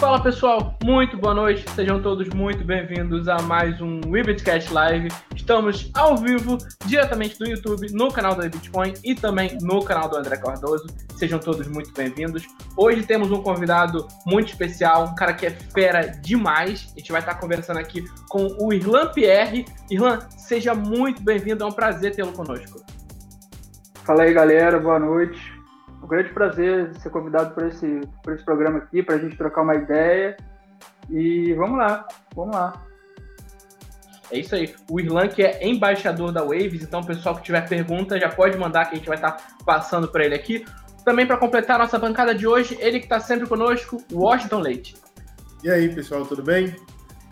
Fala pessoal, muito boa noite, sejam todos muito bem-vindos a mais um Webitcast Live. Estamos ao vivo, diretamente do YouTube, no canal da Bitcoin e também no canal do André Cardoso. Sejam todos muito bem-vindos. Hoje temos um convidado muito especial, um cara que é fera demais. A gente vai estar conversando aqui com o Irlan Pierre. Irlan, seja muito bem-vindo, é um prazer tê-lo conosco. Fala aí, galera, boa noite grande prazer ser convidado por esse, por esse programa aqui, para a gente trocar uma ideia. E vamos lá, vamos lá. É isso aí. O Irlan que é embaixador da Waves, então o pessoal que tiver pergunta já pode mandar que a gente vai estar tá passando para ele aqui. Também para completar a nossa bancada de hoje, ele que está sempre conosco, Washington Leite. E aí, pessoal, tudo bem?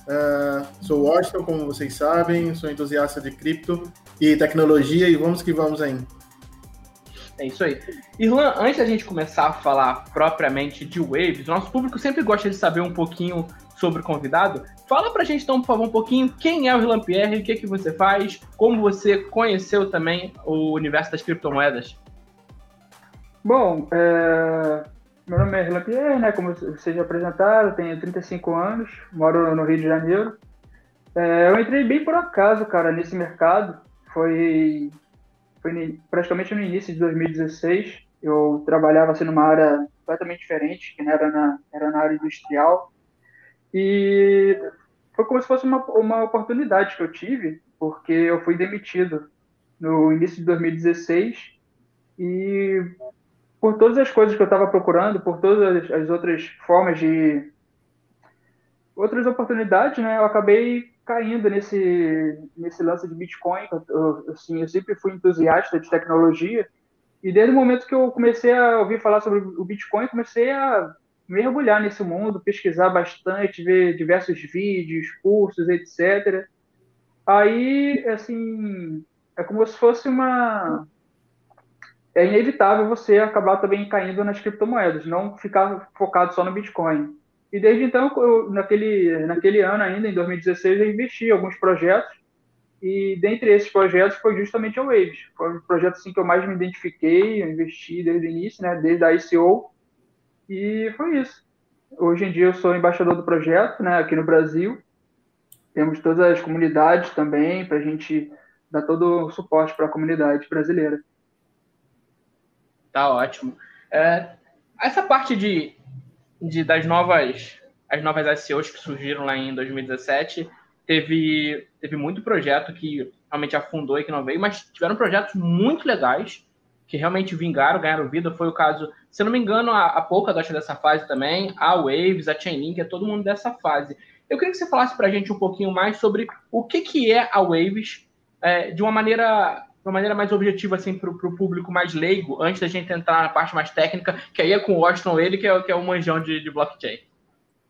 Uh, sou Washington, como vocês sabem, sou entusiasta de cripto e tecnologia e vamos que vamos aí. É isso aí. Irlan, antes da gente começar a falar propriamente de Waves, nosso público sempre gosta de saber um pouquinho sobre o convidado. Fala pra gente, então, por favor, um pouquinho quem é o Irlan Pierre, o que, que você faz, como você conheceu também o universo das criptomoedas. Bom, é... meu nome é Irlan Pierre, né? Como vocês já apresentaram, tenho 35 anos, moro no Rio de Janeiro. É... Eu entrei bem por acaso, cara, nesse mercado. Foi foi praticamente no início de 2016. Eu trabalhava assim, numa área completamente diferente, que era na, era na área industrial. E foi como se fosse uma, uma oportunidade que eu tive, porque eu fui demitido no início de 2016 e por todas as coisas que eu estava procurando, por todas as outras formas de outras oportunidades, né, eu acabei caindo nesse, nesse lance de Bitcoin. Eu, assim, eu sempre fui entusiasta de tecnologia e desde o momento que eu comecei a ouvir falar sobre o Bitcoin, comecei a mergulhar nesse mundo, pesquisar bastante, ver diversos vídeos, cursos, etc. Aí, assim, é como se fosse uma. É inevitável você acabar também caindo nas criptomoedas, não ficar focado só no Bitcoin. E desde então, eu, naquele, naquele ano ainda, em 2016, eu investi em alguns projetos. E dentre esses projetos foi justamente a Waves. Foi um projeto assim, que eu mais me identifiquei, eu investi desde o início, né, desde a ICO. E foi isso. Hoje em dia eu sou embaixador do projeto né, aqui no Brasil. Temos todas as comunidades também para a gente dar todo o suporte para a comunidade brasileira. Tá ótimo. É, essa parte de de, das novas as novas ICOs que surgiram lá em 2017, teve, teve muito projeto que realmente afundou e que não veio, mas tiveram projetos muito legais que realmente vingaram, ganharam vida. Foi o caso, se não me engano, a, a Polkadot dessa fase também, a Waves, a Chainlink, é todo mundo dessa fase. Eu queria que você falasse para a gente um pouquinho mais sobre o que, que é a Waves, é, de uma maneira uma maneira mais objetiva assim para o público mais leigo, antes da gente entrar na parte mais técnica, que aí é com o Washington ele, que é, que é o manjão de, de blockchain.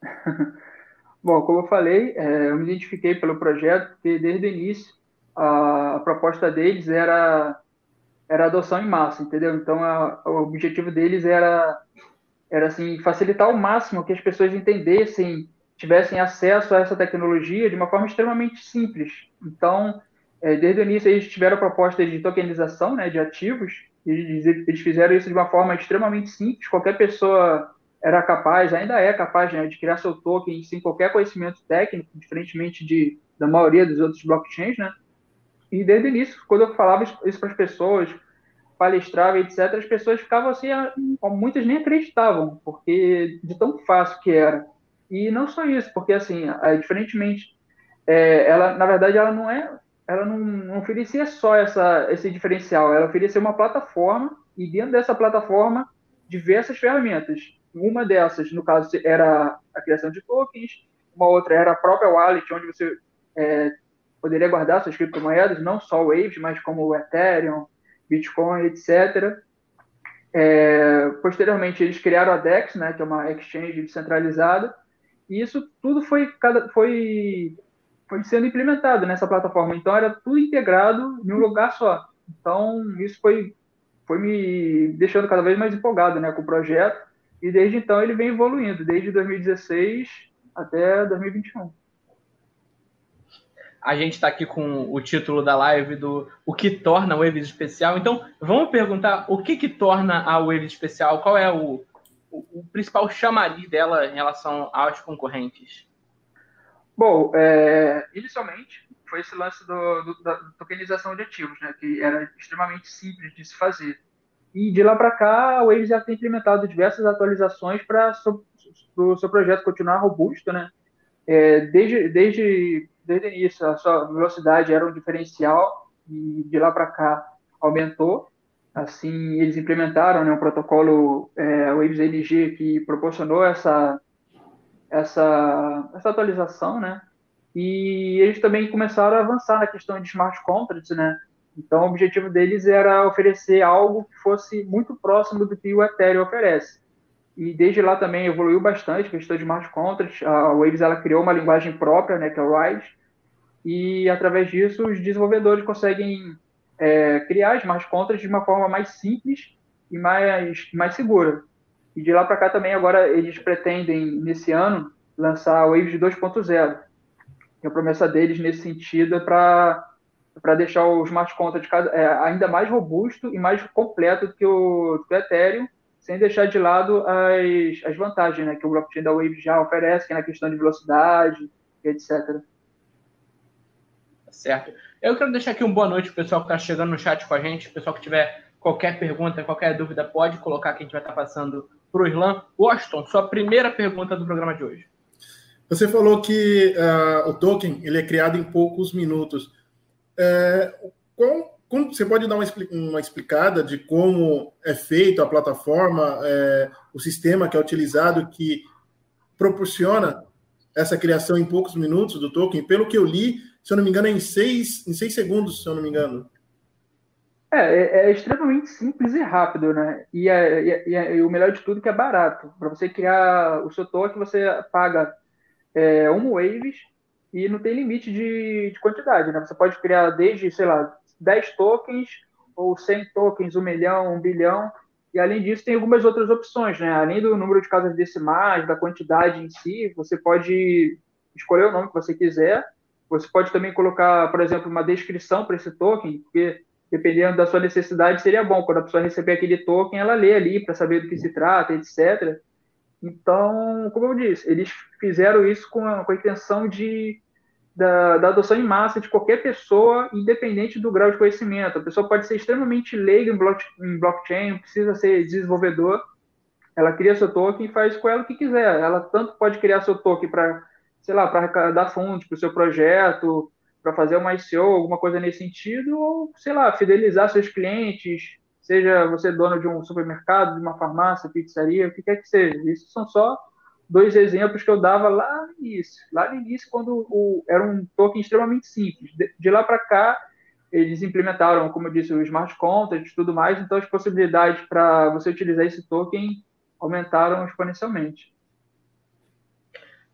Bom, como eu falei, é, eu me identifiquei pelo projeto, porque desde o início a, a proposta deles era, era adoção em massa, entendeu? Então a, o objetivo deles era, era assim, facilitar ao máximo que as pessoas entendessem, tivessem acesso a essa tecnologia de uma forma extremamente simples. Então, é, desde o início eles tiveram a proposta de tokenização né, de ativos, e eles fizeram isso de uma forma extremamente simples, qualquer pessoa era capaz, ainda é capaz né, de criar seu token sem qualquer conhecimento técnico, diferentemente de, da maioria dos outros blockchains, né? E desde o início, quando eu falava isso para as pessoas, palestrava, etc., as pessoas ficavam assim, muitas nem acreditavam, porque de tão fácil que era. E não só isso, porque assim, diferentemente, é, ela, na verdade, ela não é ela não, não oferecia só essa, esse diferencial, ela oferecia uma plataforma e dentro dessa plataforma diversas ferramentas. Uma dessas, no caso, era a criação de tokens, uma outra era a própria wallet, onde você é, poderia guardar suas criptomoedas, não só o Waves, mas como o Ethereum, Bitcoin, etc. É, posteriormente, eles criaram a DEX, né, que é uma exchange descentralizada, e isso tudo foi, foi foi sendo implementado nessa plataforma. Então era tudo integrado em um lugar só. Então isso foi foi me deixando cada vez mais empolgado, né, com o projeto. E desde então ele vem evoluindo, desde 2016 até 2021. A gente está aqui com o título da live do O que torna a Waves especial. Então, vamos perguntar o que, que torna a Waves especial? Qual é o, o, o principal chamariz dela em relação aos concorrentes? Bom, é, inicialmente foi esse lance do, do, da tokenização de ativos, né, que era extremamente simples de se fazer. E de lá para cá, a Waves já tem implementado diversas atualizações para o seu projeto continuar robusto, né? É, desde, desde, desde o início, a sua velocidade era um diferencial e de lá para cá aumentou. Assim, eles implementaram né, um protocolo é, Waves LG que proporcionou essa, essa, essa atualização, né? E eles também começaram a avançar na questão de smart contracts, né? Então, o objetivo deles era oferecer algo que fosse muito próximo do que o Ethereum oferece. E desde lá também evoluiu bastante a questão de smart contracts. A Waves ela criou uma linguagem própria, né, que é o RISE, e através disso os desenvolvedores conseguem é, criar smart contracts de uma forma mais simples e mais, mais segura. E de lá para cá também agora eles pretendem, nesse ano, lançar a Waves 2.0. E a promessa deles nesse sentido é para para deixar o smart contract é, ainda mais robusto e mais completo do que o, Ethereum, sem deixar de lado as, as vantagens né, que o blockchain da Wave já oferece, que é na questão de velocidade, etc. Certo. Eu quero deixar aqui uma boa noite para o pessoal que está chegando no chat com a gente, o pessoal que tiver qualquer pergunta, qualquer dúvida, pode colocar que a gente vai estar tá passando para o Islam. Washington, sua primeira pergunta do programa de hoje. Você falou que uh, o token ele é criado em poucos minutos. É, como, você pode dar uma, uma, explicada de como é feito a plataforma, é, o sistema que é utilizado que proporciona essa criação em poucos minutos do token? Pelo que eu li, se eu não me engano, é em seis, em seis segundos, se eu não me engano. É, é, é extremamente simples e rápido, né? E, é, e, é, e, o melhor de tudo que é barato. Para você criar o seu token, você paga é, um waves e não tem limite de, de, quantidade, né? Você pode criar desde, sei lá, 10 tokens ou 100 tokens, 1 milhão, 1 bilhão. E além disso, tem algumas outras opções, né? Além do número de casas decimais, da quantidade em si, você pode escolher o nome que você quiser. Você pode também colocar, por exemplo, uma descrição para esse token, porque dependendo da sua necessidade, seria bom. Quando a pessoa receber aquele token, ela lê ali para saber do que se trata, etc. Então, como eu disse, eles fizeram isso com a, com a intenção de, da, da, adoção em massa de qualquer pessoa, independente do grau de conhecimento. A pessoa pode ser extremamente leiga em, block, em blockchain, precisa ser desenvolvedor. Ela cria seu token e faz com ela o que quiser. Ela tanto pode criar seu token para, sei lá, para arrecadar fundos para o seu projeto, para fazer uma ICO, alguma coisa nesse sentido, ou, sei lá, fidelizar seus clientes, seja você dono de um supermercado, de uma farmácia, pizzaria, o que quer que seja. Isso são só dois exemplos que eu dava lá no início. Lá no início, quando o, era um token extremamente simples. De, de lá para cá, eles implementaram, como eu disse, o smart contract e tudo mais, então as possibilidades para você utilizar esse token aumentaram exponencialmente.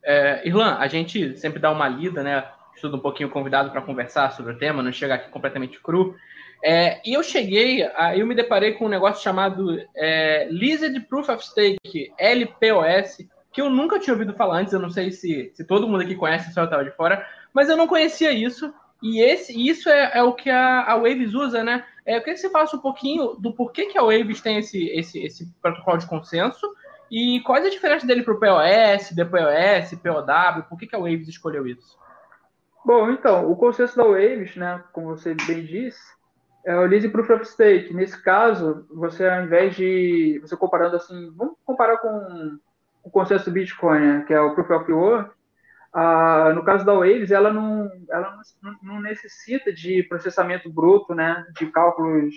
É, Irlan, a gente sempre dá uma lida, né? Estuda um pouquinho convidado para conversar sobre o tema, não chega aqui completamente cru. É, e eu cheguei, aí eu me deparei com um negócio chamado é, Lizard Proof of Stake, LPOS, que eu nunca tinha ouvido falar antes, eu não sei se, se todo mundo aqui conhece, só eu estava de fora, mas eu não conhecia isso, e esse, isso é, é o que a, a, Waves usa, né? É, eu queria que você falasse um pouquinho do porquê que a Waves tem esse, esse, esse protocolo de consenso, e quais as diferenças dele para o POS, DPoS, POW, por que, que a Waves escolheu isso? Bom, então, o consenso da Waves, né, como você bem disse, é o Lease Proof of Stake. Nesse caso, você ao invés de. Você comparando assim. Vamos comparar com o consenso do Bitcoin, né, que é o Proof of Work. Ah, no caso da Waves, ela não, ela não, não necessita de processamento bruto, né, de cálculos,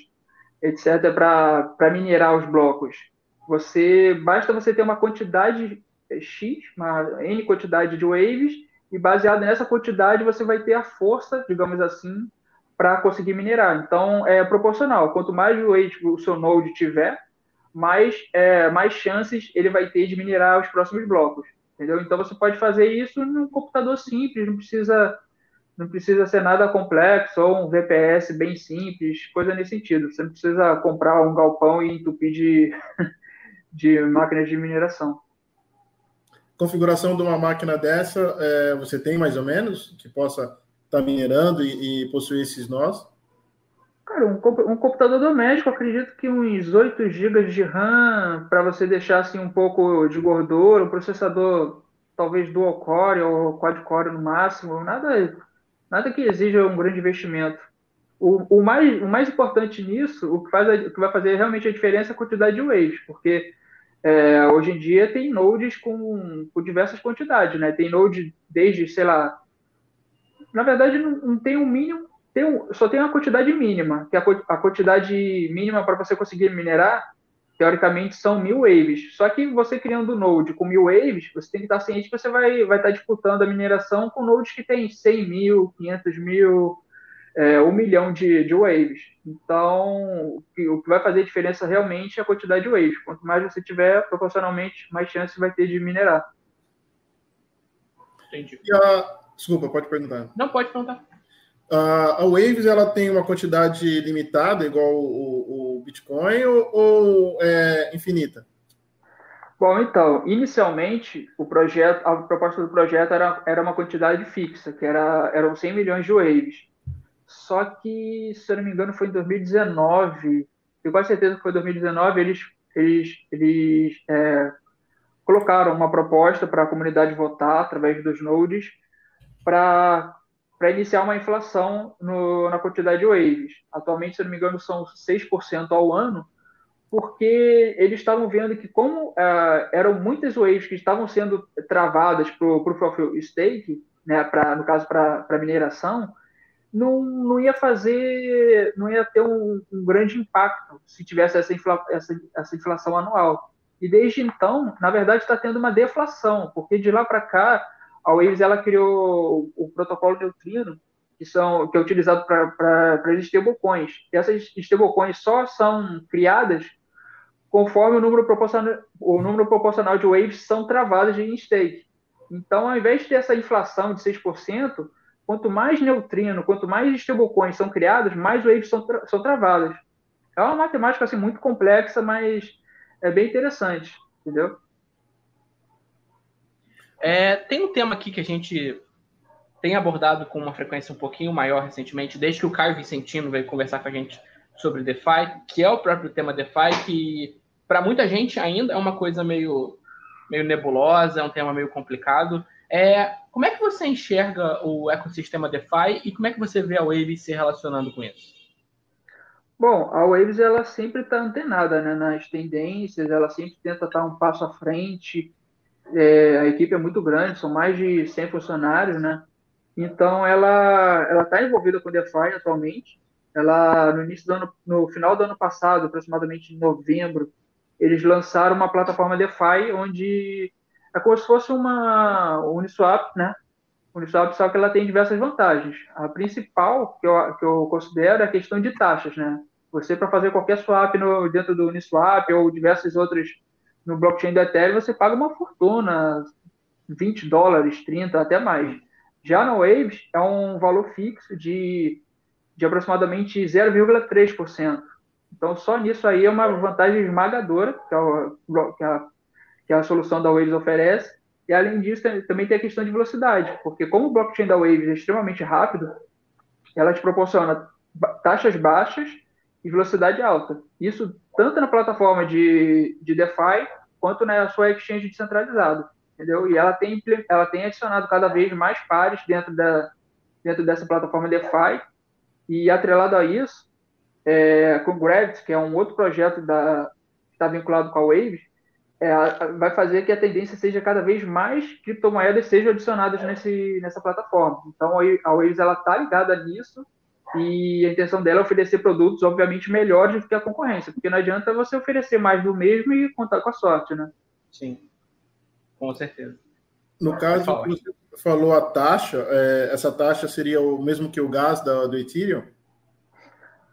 etc., para minerar os blocos. Você basta você ter uma quantidade X, uma N quantidade de waves, e baseado nessa quantidade você vai ter a força, digamos assim, para conseguir minerar. Então, é proporcional. Quanto mais weight o seu node tiver, mais, é, mais chances ele vai ter de minerar os próximos blocos. Entendeu? Então, você pode fazer isso num computador simples, não precisa, não precisa ser nada complexo, ou um VPS bem simples, coisa nesse sentido. Você não precisa comprar um galpão e entupir de, de máquinas de mineração. Configuração de uma máquina dessa, é, você tem mais ou menos que possa está minerando e, e possui esses nós? Cara, um, um computador doméstico, acredito que uns 8 GB de RAM para você deixar assim um pouco de gordura, um processador talvez dual core ou quad core no máximo, nada, nada que exija um grande investimento. O, o, mais, o mais importante nisso, o que, faz a, o que vai fazer realmente a diferença é a quantidade de waves, porque é, hoje em dia tem nodes com, com diversas quantidades, né? Tem node desde, sei lá, na verdade não, não tem um mínimo tem um, só tem uma quantidade mínima, que é a, a quantidade mínima para você conseguir minerar, teoricamente, são mil waves. Só que você criando um node com mil waves, você tem que estar ciente que você vai, vai estar disputando a mineração com nodes que tem 100 mil, 500 mil, é, um milhão de, de waves. Então, o que, o que vai fazer diferença realmente é a quantidade de waves. Quanto mais você tiver, proporcionalmente, mais chance vai ter de minerar. Entendi. A... Desculpa, pode perguntar. Não, pode perguntar. Uh, a Waves ela tem uma quantidade limitada, igual o, o Bitcoin, ou, ou, é infinita? Bom, então, inicialmente, o projeto, a proposta do projeto era, era uma quantidade fixa, que era, eram 100 milhões de Waves. Só que, se eu não me engano, foi em 2019, tenho quase certeza que foi em 2019, eles, eles, eles é, colocaram uma proposta para a comunidade votar através dos nodes para iniciar uma inflação no, na quantidade de waves. Atualmente, se não me engano, são 6% ao ano, porque eles estavam vendo que, como uh, eram muitas waves que estavam sendo travadas para o Proof of Stake, né, pra, no caso para mineração, não, não ia fazer, não ia ter um, um grande impacto se tivesse essa, infla, essa, essa inflação anual. E desde então, na verdade, está tendo uma deflação, porque de lá para cá a Waves ela criou o, protocolo neutrino, que, são, que é utilizado para as stablecoins. E essas stablecoins só são criadas conforme o número proporcional, o número proporcional de waves são travadas em stake. Então, ao invés de ter essa inflação de 6%, quanto mais neutrino, quanto mais stablecoins são criadas, mais waves são, tra são travadas. É uma matemática assim, muito complexa, mas é bem interessante, entendeu? É, tem um tema aqui que a gente tem abordado com uma frequência um pouquinho maior recentemente, desde que o Caio Vicentino veio conversar com a gente sobre DeFi, que é o próprio tema DeFi, que para muita gente ainda é uma coisa meio, meio nebulosa, é um tema meio complicado. É, como é que você enxerga o ecossistema DeFi e como é que você vê a Waves se relacionando com isso? Bom, a Waves ela sempre está antenada né, nas tendências, ela sempre tenta estar um passo à frente, é, a equipe é muito grande, são mais de 100 funcionários, né? Então, ela ela está envolvida com DeFi atualmente. Ela, no início do ano, no final do ano passado, aproximadamente em novembro, eles lançaram uma plataforma DeFi onde é como se fosse uma Uniswap, né? Uniswap, só que ela tem diversas vantagens. A principal, que eu, que eu considero, é a questão de taxas, né? Você, para fazer qualquer swap no, dentro do Uniswap ou diversas outras no blockchain do Ethereum você paga uma fortuna, 20 dólares, 30, até mais. Já no Waves é um valor fixo de, de aproximadamente 0,3%. Então, só nisso aí é uma vantagem esmagadora que a, que a, que a solução da Waves oferece. E, além disso, também tem a questão de velocidade, porque como o blockchain da Waves é extremamente rápido, ela te proporciona taxas baixas e velocidade alta. Isso tanto na plataforma de, de DeFi quanto na sua exchange descentralizada, entendeu? E ela tem, ela tem adicionado cada vez mais pares dentro, da, dentro dessa plataforma DeFi e atrelado a isso, é, com Gravity, que é um outro projeto da, que está vinculado com a Wave, é, vai fazer que a tendência seja cada vez mais criptomoedas sejam adicionadas nesse, nessa plataforma. Então, a Waves está ligada nisso e a intenção dela é oferecer produtos, obviamente, melhores do que a concorrência, porque não adianta você oferecer mais do mesmo e contar com a sorte, né? Sim, com certeza. No caso, você falou a taxa, é, essa taxa seria o mesmo que o gás da, do Ethereum?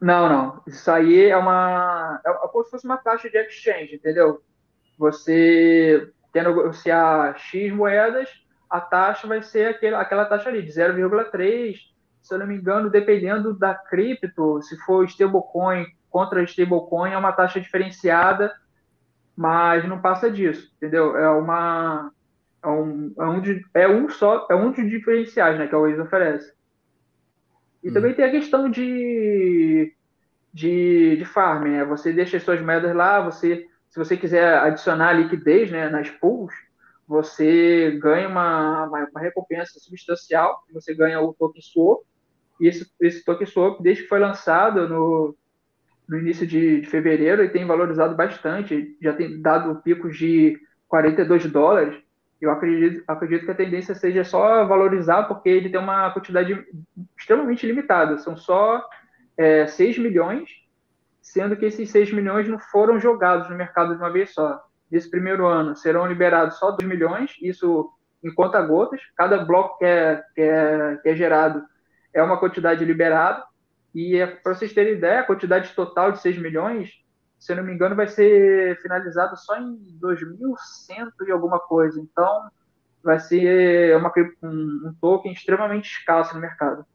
Não, não. Isso aí é uma. É como se fosse uma taxa de exchange, entendeu? Você quer negociar X moedas, a taxa vai ser aquele, aquela taxa ali, de 0,3 se eu não me engano, dependendo da cripto, se for stablecoin contra stablecoin, é uma taxa diferenciada, mas não passa disso, entendeu? É uma é um, é um, de, é um só, é um dos diferenciais, né, que a Waze oferece. E hum. também tem a questão de de, de farm, né? Você deixa as suas moedas lá, você, se você quiser adicionar liquidez né, nas pools, você ganha uma, uma, recompensa substancial, você ganha o token swap, e esse, esse token swap, desde que foi lançado no, no início de, de fevereiro, ele tem valorizado bastante, já tem dado picos de 42 dólares, eu acredito, acredito que a tendência seja só valorizar, porque ele tem uma quantidade extremamente limitada. São só é, 6 milhões, sendo que esses 6 milhões não foram jogados no mercado de uma vez só. Nesse primeiro ano serão liberados só 2 milhões, isso em conta-gotas. Cada bloco que é, que, é, que é gerado é uma quantidade liberada. E é, para vocês terem ideia, a quantidade total de 6 milhões se não me engano, vai ser finalizado só em 2100 e alguma coisa. Então, vai ser uma, um, um token extremamente escasso no mercado.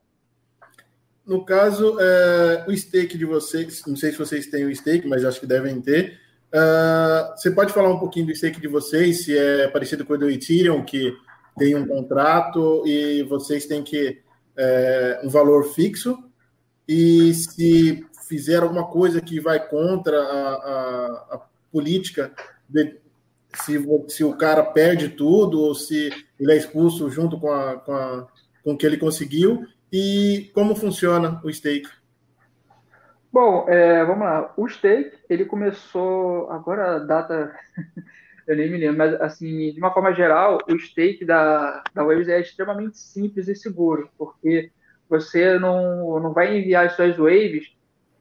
No caso, é, o stake de vocês, não sei se vocês têm o stake, mas acho que devem ter. Uh, você pode falar um pouquinho do stake de vocês, se é parecido com o do Ethereum, que tem um contrato e vocês têm que é, um valor fixo, e se fizer alguma coisa que vai contra a, a, a política, de, se, se o cara perde tudo ou se ele é expulso junto com, a, com, a, com o que ele conseguiu, e como funciona o stake? Bom, é, vamos lá. O stake, ele começou, agora a data, eu nem me lembro, mas assim, de uma forma geral, o stake da, da Waves é extremamente simples e seguro, porque você não, não vai enviar as suas waves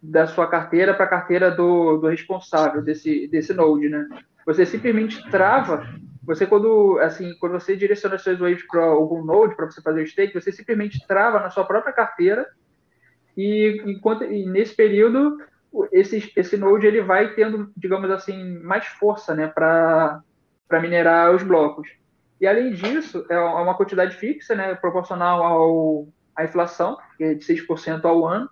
da sua carteira para a carteira do, do responsável desse, desse node, né? Você simplesmente trava, você quando, assim, quando você direciona as suas waves para algum node para você fazer o stake, você simplesmente trava na sua própria carteira e enquanto e nesse período esse, esse node ele vai tendo, digamos assim, mais força, né, para para minerar os blocos. E além disso, é uma quantidade fixa, né, proporcional ao à inflação, que é de 6% ao ano,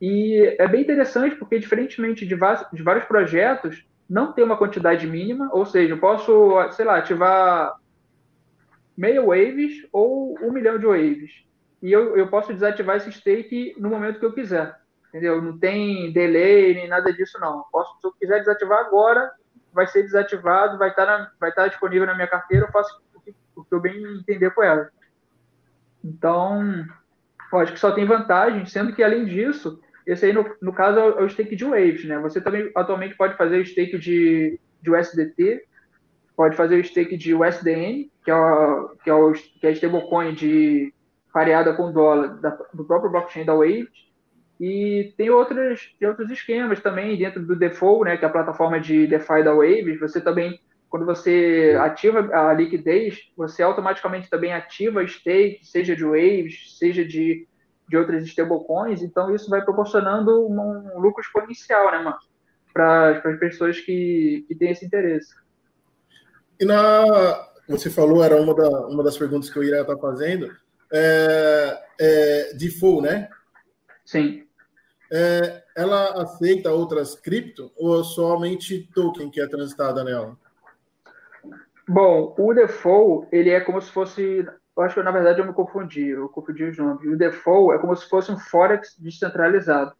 e é bem interessante porque, diferentemente de, de vários projetos, não tem uma quantidade mínima, ou seja, eu posso, sei lá, ativar meia waves ou um milhão de waves. E eu, eu posso desativar esse stake no momento que eu quiser. Entendeu? Não tem delay nem nada disso, não. Posso, se eu quiser desativar agora, vai ser desativado, vai estar, na, vai estar disponível na minha carteira, eu faço o que, o que eu bem entender com ela. Então, acho que só tem vantagem, sendo que, além disso, esse aí, no, no caso, é o stake de Waves, né? Você também atualmente pode fazer o stake de, de USDT, pode fazer o stake de USDN, que é, o, que é, o, que é a stablecoin de pareada com dólar da, do próprio blockchain da Waves. E tem outros, tem outros esquemas também dentro do Default, né, que é a plataforma de DeFi da Waves. Você também, quando você ativa a liquidez, você automaticamente também ativa stake, seja de Waves, seja de de outras stablecoins, então isso vai proporcionando um lucro exponencial, né, mano? Para as pessoas que, que têm esse interesse. E na. Você falou, era uma, da, uma das perguntas que eu iria estar fazendo. É, é, default, né? Sim. É, ela aceita outras cripto ou somente token que é transitada nela? Bom, o default ele é como se fosse eu acho que na verdade eu me confundi, eu confundi os nomes. O default é como se fosse um Forex descentralizado.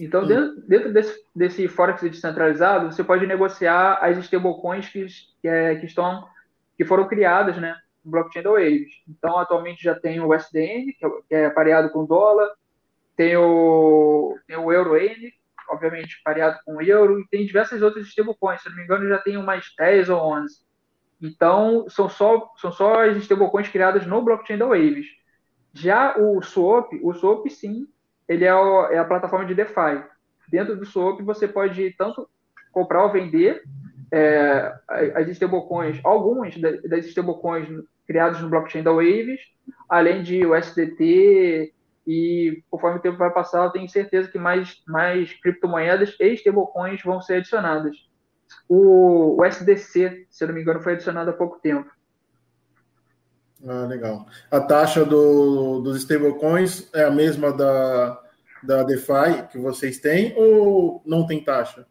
Então, dentro, dentro desse, desse Forex descentralizado, você pode negociar as stablecoins que, que, é, que, estão, que foram criadas né, no blockchain da Waves. Então, atualmente já tem o que é, que é pareado com dólar, tem o, tem o EuroN, obviamente pareado com euro, e tem diversas outras stablecoins. Se não me engano, já tem umas 10 ou 11. Então, são só, são só as stablecoins criadas no blockchain da Waves. Já o Swap, o Swap sim, ele é, o, é a plataforma de DeFi. Dentro do Swap, você pode tanto comprar ou vender é, as stablecoins, algumas das stablecoins criadas no blockchain da Waves, além de USDT e conforme o tempo vai passar, eu tenho certeza que mais, mais criptomoedas e stablecoins vão ser adicionadas. O, o SDC, se eu não me engano, foi adicionado há pouco tempo. Ah, legal. A taxa do, dos stablecoins é a mesma da, da DeFi que vocês têm ou não tem taxa?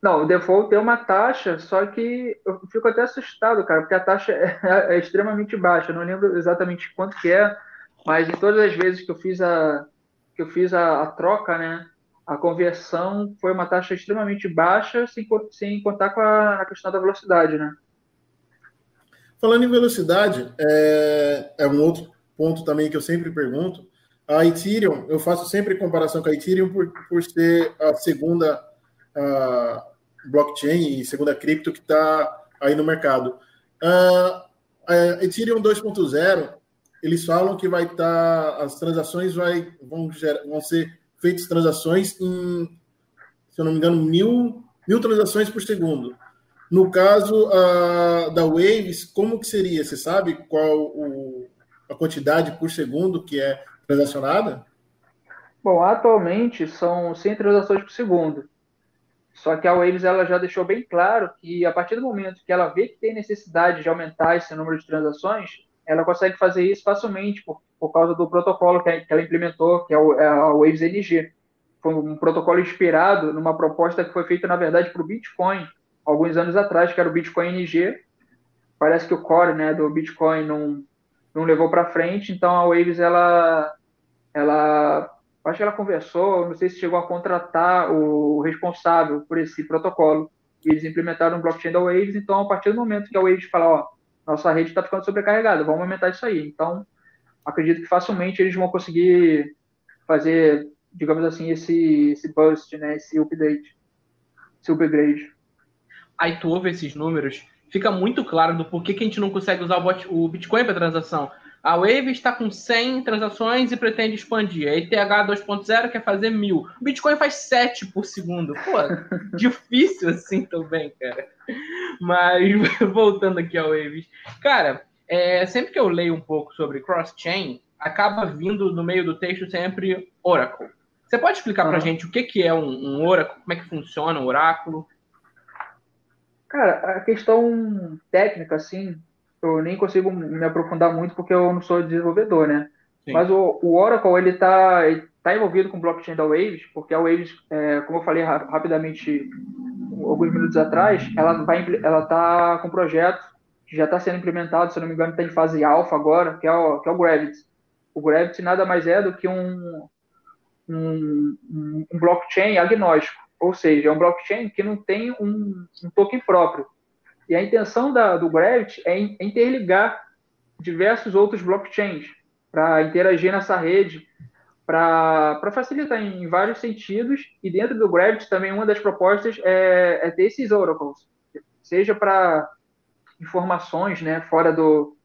Não, o default tem uma taxa, só que eu fico até assustado, cara, porque a taxa é, é, extremamente baixa. Eu não lembro exatamente quanto que é, mas em todas as vezes que eu fiz a que eu fiz a, a troca, né, a conversão foi uma taxa extremamente baixa, sem, sem contar com a, a questão da velocidade, né? Falando em velocidade, é, é, um outro ponto também que eu sempre pergunto. A Ethereum, eu faço sempre comparação com a Ethereum por, por ser a segunda a blockchain e segunda cripto que está aí no mercado. Uh, a Ethereum 2.0, eles falam que vai estar, tá, as transações vai, vão, vão ser feitas transações em, se eu não me engano, mil, mil transações por segundo. No caso da Waves, como que seria? Você sabe qual o, a quantidade por segundo que é transacionada? Bom, atualmente são 100 transações por segundo. Só que a Waves ela já deixou bem claro que a partir do momento que ela vê que tem necessidade de aumentar esse número de transações, ela consegue fazer isso facilmente por, por causa do protocolo que, ela implementou, que é, o, é a Waves NG. Foi um protocolo inspirado numa proposta que foi feita, na verdade, para o Bitcoin, alguns anos atrás, que era o Bitcoin NG. Parece que o core né, do Bitcoin não, não levou para frente, então a Waves, ela, ela, acho que ela conversou, não sei se chegou a contratar o responsável por esse protocolo. Eles implementaram o blockchain da Waves, então a partir do momento que a Waves fala, ó, nossa rede está ficando sobrecarregada, vamos aumentar isso aí. Então, acredito que facilmente eles vão conseguir fazer, digamos assim, esse, esse bust, né, esse update, esse upgrade aí tu ouve esses números, fica muito claro do porquê que a gente não consegue usar o Bitcoin para transação. A Wave está com 100 transações e pretende expandir. A ETH 2.0 quer fazer mil. O Bitcoin faz 7 por segundo. Pô, difícil assim também, cara. Mas voltando aqui ao Waves. Cara, é, sempre que eu leio um pouco sobre cross-chain, acaba vindo no meio do texto sempre Oracle. Você pode explicar uhum. para a gente o que, que é um, um Oracle, como é que funciona o oráculo? Cara, a questão técnica, assim, eu nem consigo me aprofundar muito porque eu não sou desenvolvedor, né? Sim. Mas o, o, Oracle, ele está tá envolvido com o blockchain da Waves, porque a Waves, é, como eu falei rapidamente alguns minutos atrás, ela vai ela tá com um projeto que já está sendo implementado, se não me engano, está em fase alfa agora, que é o, que é o Gravity. O Gravity nada mais é do que um, um, um blockchain agnóstico. Ou seja, é um blockchain que não tem um, um token próprio. E a intenção da, do Gravity é interligar diversos outros blockchains para interagir nessa rede, para facilitar em vários sentidos. E dentro do Gravity também uma das propostas é, é ter esses oracles, seja para informações né, fora do,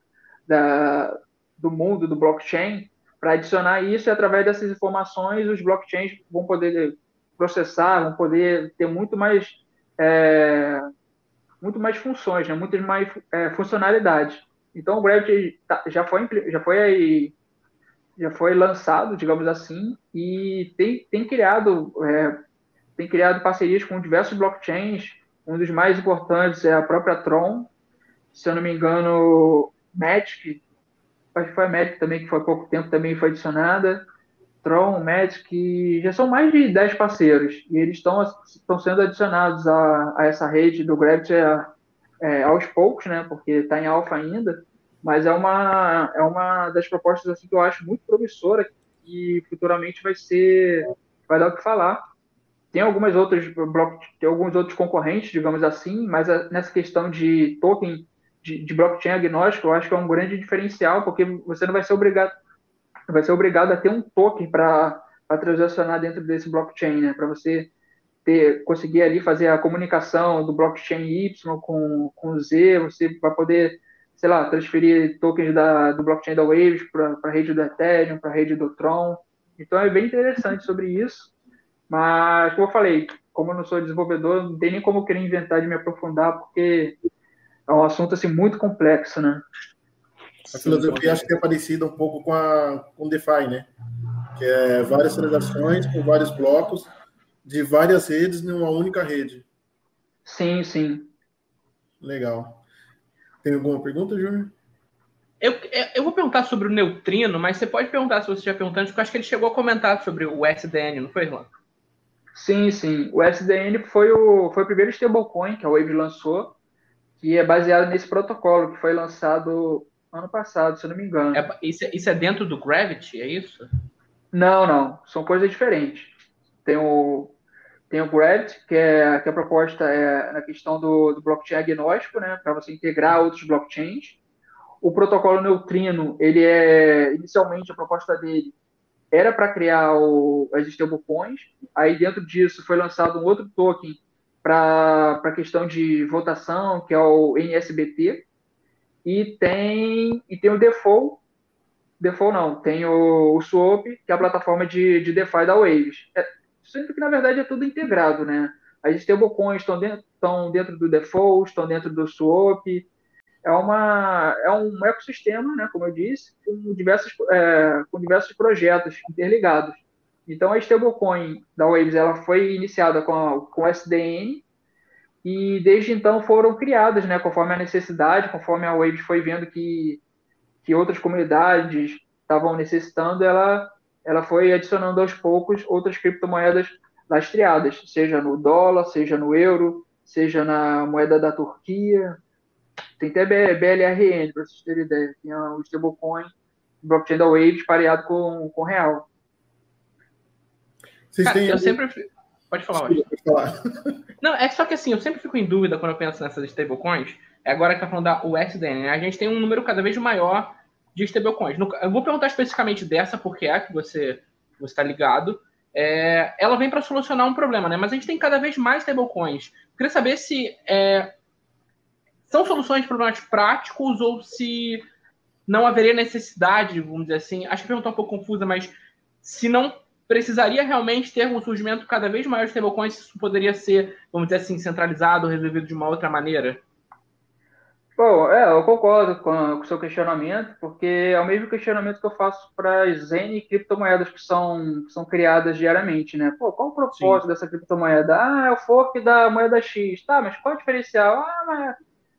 da, do mundo do blockchain, para adicionar isso e através dessas informações os blockchains vão poder processar, vão poder ter muito mais é, muito mais funções, né? muitas mais é, funcionalidades. Então o Gravity tá, já foi já foi já foi lançado, digamos assim, e tem, tem criado é, tem criado parcerias com diversos blockchains. Um dos mais importantes é a própria Tron, se eu não me engano, Magic, acho que foi a Magic também que foi há pouco tempo também foi adicionada. Tron, Magic, já são mais de 10 parceiros. E eles estão, sendo adicionados a, a essa rede do Gravity é, é, aos poucos, né, porque está em alfa ainda, mas é uma, é uma das propostas assim, que eu acho muito promissora e futuramente vai ser, vai dar o que falar. Tem algumas outras tem alguns outros concorrentes, digamos assim, mas a, nessa questão de token de, de blockchain agnóstico, eu acho que é um grande diferencial, porque você não vai ser obrigado vai ser obrigado a ter um token para transacionar dentro desse blockchain, né? Para você ter, conseguir ali fazer a comunicação do blockchain Y com, com Z, você vai poder, sei lá, transferir tokens da, do blockchain da Waves para a rede do Ethereum, para a rede do Tron. Então é bem interessante sobre isso. Mas, como eu falei, como eu não sou desenvolvedor, não tem nem como querer inventar de me aprofundar, porque é um assunto assim muito complexo, né? A filosofia acho que é parecida um pouco com a com DeFi, né? Que é várias transações com vários blocos de várias redes numa única rede. Sim, sim. Legal. Tem alguma pergunta, Júnior? Eu, eu vou perguntar sobre o neutrino, mas você pode perguntar se você já perguntou, porque eu acho que ele chegou a comentar sobre o SDN, não foi, Juan? Sim, sim. O SDN foi o, foi o primeiro stablecoin que a Wave lançou, que é baseado nesse protocolo que foi lançado ano passado, se eu não me engano. É, isso, é, isso é dentro do Gravity, é isso? Não, não. São coisas diferentes. tem o, tem o GRAD, que é que a proposta é na questão do, do blockchain agnóstico, né, para você integrar outros blockchains. O protocolo Neutrino, ele é inicialmente a proposta dele era para criar o, as stablecoins. Aí dentro disso foi lançado um outro token para a questão de votação, que é o NSBT. E tem e tem o default Default não, tem o, o Swap, que é a plataforma de, de DeFi da Waves. É, sendo que, na verdade, é tudo integrado, né? As stablecoins estão dentro, estão dentro do Default, estão dentro do Swap. É, uma, é um ecossistema, né, como eu disse, com diversos, é, com diversos projetos interligados. Então, a stablecoin da Waves ela foi iniciada com, a, com o SDN, e desde então foram criadas, né, conforme a necessidade, conforme a Waves foi vendo que que outras comunidades estavam necessitando, ela, ela foi adicionando aos poucos outras criptomoedas lastreadas, seja no dólar, seja no euro, seja na moeda da Turquia. Tem até BLRN, para vocês terem ideia. Tem o stablecoin, blockchain da Waves pareado com, com real. Vocês têm... Eu sempre... Pode falar, Pode falar. Não, é só que assim, eu sempre fico em dúvida quando eu penso nessas stablecoins, é agora que tá falando da USDN, né? A gente tem um número cada vez maior de stablecoins. Eu vou perguntar especificamente dessa, porque é a que você está ligado. É, ela vem para solucionar um problema, né? Mas a gente tem cada vez mais stablecoins. Queria saber se é, são soluções de problemas práticos ou se não haveria necessidade, vamos dizer assim. Acho que a pergunta é um pouco confusa, mas se não precisaria realmente ter um surgimento cada vez maior de stablecoins, isso poderia ser, vamos dizer assim, centralizado, resolvido de uma outra maneira? Bom, é, eu concordo com, com o seu questionamento, porque é o mesmo questionamento que eu faço para as N criptomoedas que são, que são criadas diariamente, né? Pô, qual o propósito Sim. dessa criptomoeda? Ah, é o fork da moeda X. Tá, mas qual é o diferencial? Ah, mas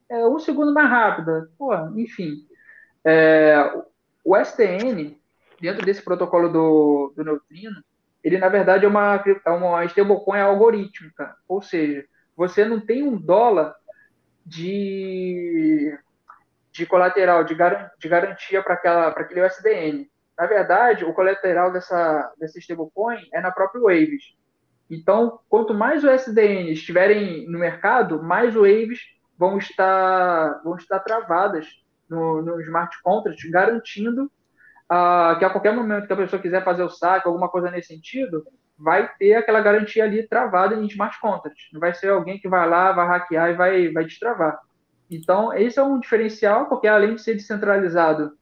é um segundo mais rápida. Pô, enfim. É, o STN, dentro desse protocolo do, do Neutrino, ele, na verdade, é uma, é uma stablecoin algorítmica. Ou seja, você não tem um dólar de, de colateral, de, gar, de garantia para aquele USDN. Na verdade, o colateral dessa, dessa stablecoin é na própria Waves. Então, quanto mais USDN estiverem no mercado, mais Waves vão estar, vão estar travadas no, no smart contract, garantindo uh, que a qualquer momento que a pessoa quiser fazer o saque, alguma coisa nesse sentido, vai ter aquela garantia ali travada em smart contracts. Não vai ser alguém que vai lá, vai hackear e vai, vai destravar. Então, esse é um diferencial, porque além de ser descentralizado,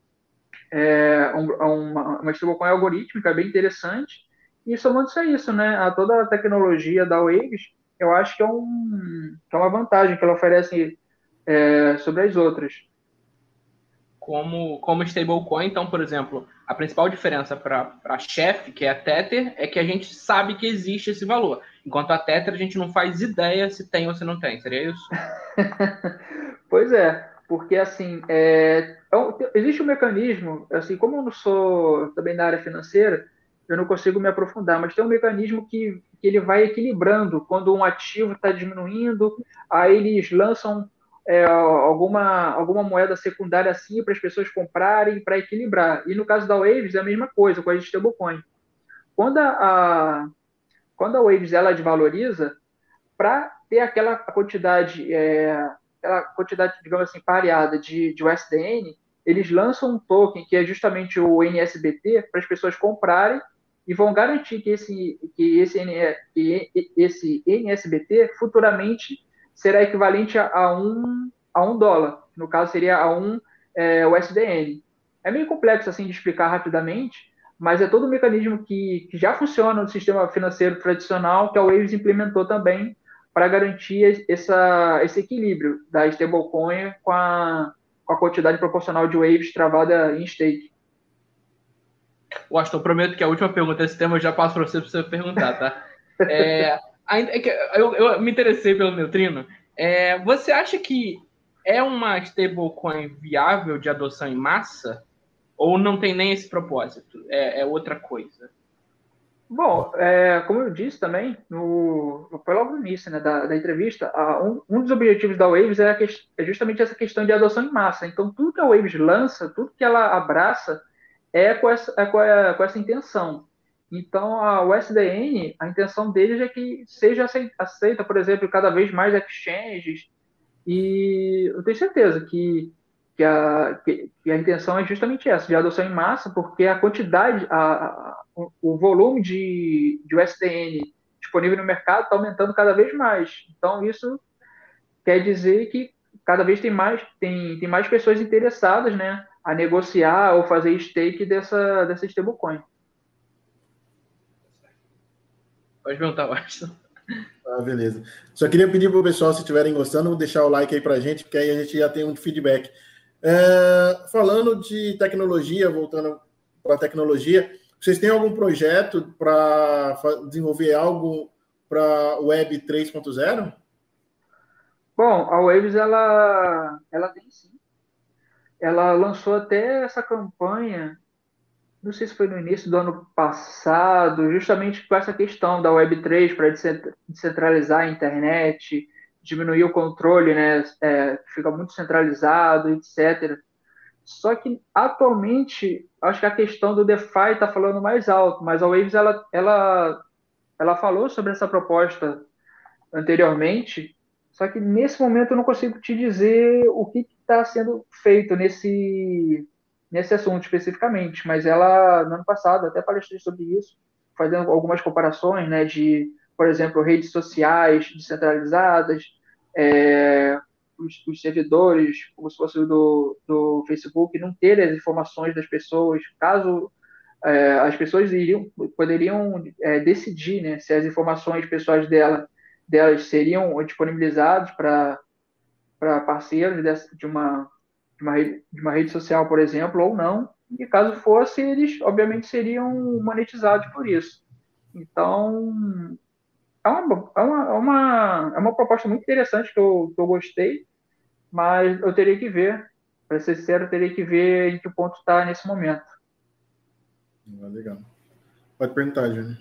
é um, uma, uma stablecoin algorítmica é bem interessante. E somando-se a isso, né, a toda a tecnologia da Waves, eu acho que é, um, que é uma vantagem que ela oferece é, sobre as outras como, como stablecoin. Então, por exemplo, a principal diferença para a Chef, que é a Tether, é que a gente sabe que existe esse valor. Enquanto a Tether, a gente não faz ideia se tem ou se não tem. Seria isso? pois é, porque assim, é, é existe um mecanismo, assim, como eu não sou também da área financeira, eu não consigo me aprofundar, mas tem um mecanismo que, que ele vai equilibrando quando um ativo está diminuindo, aí eles lançam é, alguma, alguma moeda secundária assim para as pessoas comprarem para equilibrar. E no caso da Waves é a mesma coisa com a stablecoin. Quando a, a, quando a Waves ela desvaloriza, para ter aquela quantidade, é, aquela quantidade, digamos assim, pareada de, de USDN, eles lançam um token que é justamente o NSBT para as pessoas comprarem e vão garantir que esse, que esse, que esse NSBT futuramente será equivalente a um, a um dólar. No caso, seria a um é, USDN. É meio complexo assim de explicar rapidamente, mas é todo um mecanismo que, que já funciona no sistema financeiro tradicional que a Waves implementou também para garantir essa, esse equilíbrio da stablecoin com a, com a quantidade proporcional de Waves travada em stake. Washington, prometo que a última pergunta desse tema eu já passo para você para você perguntar, tá? É eu, eu me interessei pelo neutrino. É, você acha que é uma stablecoin viável de adoção em massa? Ou não tem nem esse propósito? É, é outra coisa? Bom, é, como eu disse também, no, foi logo no início né, da, da entrevista, um, um, dos objetivos da Waves é, que, é, justamente essa questão de adoção em massa. Então, tudo que a Waves lança, tudo que ela abraça, é com essa, é com, a, com essa intenção. Então, a, o SDN, a intenção deles é que seja aceita, por exemplo, cada vez mais exchanges. E eu tenho certeza que, que, a, que, que a intenção é justamente essa, de adoção em massa, porque a quantidade, a, o volume de, de USDN disponível no mercado está aumentando cada vez mais. Então, isso quer dizer que cada vez tem mais, tem, tem mais pessoas interessadas né, a negociar ou fazer stake dessa, dessa stablecoin. Pode perguntar, Watson. Ah, beleza. Só queria pedir para o pessoal, se estiverem gostando, deixar o like aí para a gente, porque aí a gente já tem um feedback. É, falando de tecnologia, voltando para a tecnologia, vocês têm algum projeto para desenvolver algo para Web 3.0? Bom, a Waves ela, ela tem sim. Ela lançou até essa campanha não sei se foi no início do ano passado, justamente com essa questão da Web3 para descentralizar a internet, diminuir o controle, né, é, fica muito centralizado, etc. Só que atualmente, acho que a questão do DeFi está falando mais alto, mas a Waves ela, ela, ela falou sobre essa proposta anteriormente, só que nesse momento eu não consigo te dizer o que está sendo feito nesse nesse assunto especificamente, mas ela, no ano passado, até palestrei sobre isso, fazendo algumas comparações, né, de, por exemplo, redes sociais descentralizadas, é, os, os, servidores, como se fosse do, do Facebook, não ter as informações das pessoas, caso é, as pessoas iriam, poderiam é, decidir né, se as informações pessoais dela, delas seriam disponibilizadas para parceiros de, de uma de uma, rede, de uma rede social, por exemplo, ou não. E caso fosse, eles obviamente seriam monetizados por isso. Então, é uma, é uma, é uma, é uma proposta muito interessante que eu, que eu gostei, mas eu teria que ver, para ser sincero, eu teria que ver em que ponto está nesse momento. Ah, legal. Pode perguntar, Júnior.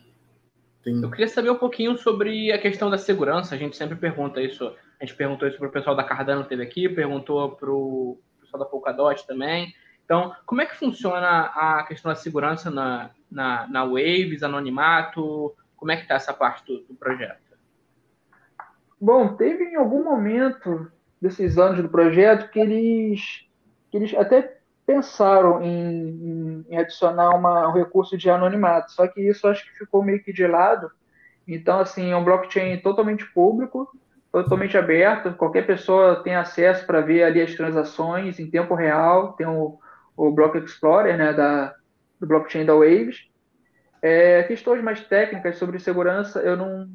Tem... Eu queria saber um pouquinho sobre a questão da segurança. A gente sempre pergunta isso. A gente perguntou isso para o pessoal da Cardano que teve aqui, perguntou para o pessoal da Polkadot também. Então, como é que funciona a questão da segurança na, na, na Waves, anonimato? Como é que está essa parte do, do, projeto? Bom, teve em algum momento desses anos do projeto que eles, que eles até pensaram em, em adicionar uma, um recurso de anonimato, só que isso acho que ficou meio que de lado. Então, assim, é um blockchain totalmente público, totalmente aberto, qualquer pessoa tem acesso para ver ali as transações em tempo real, tem o, o Block Explorer, né, da, do blockchain da Waves. É, questões mais técnicas sobre segurança, eu não,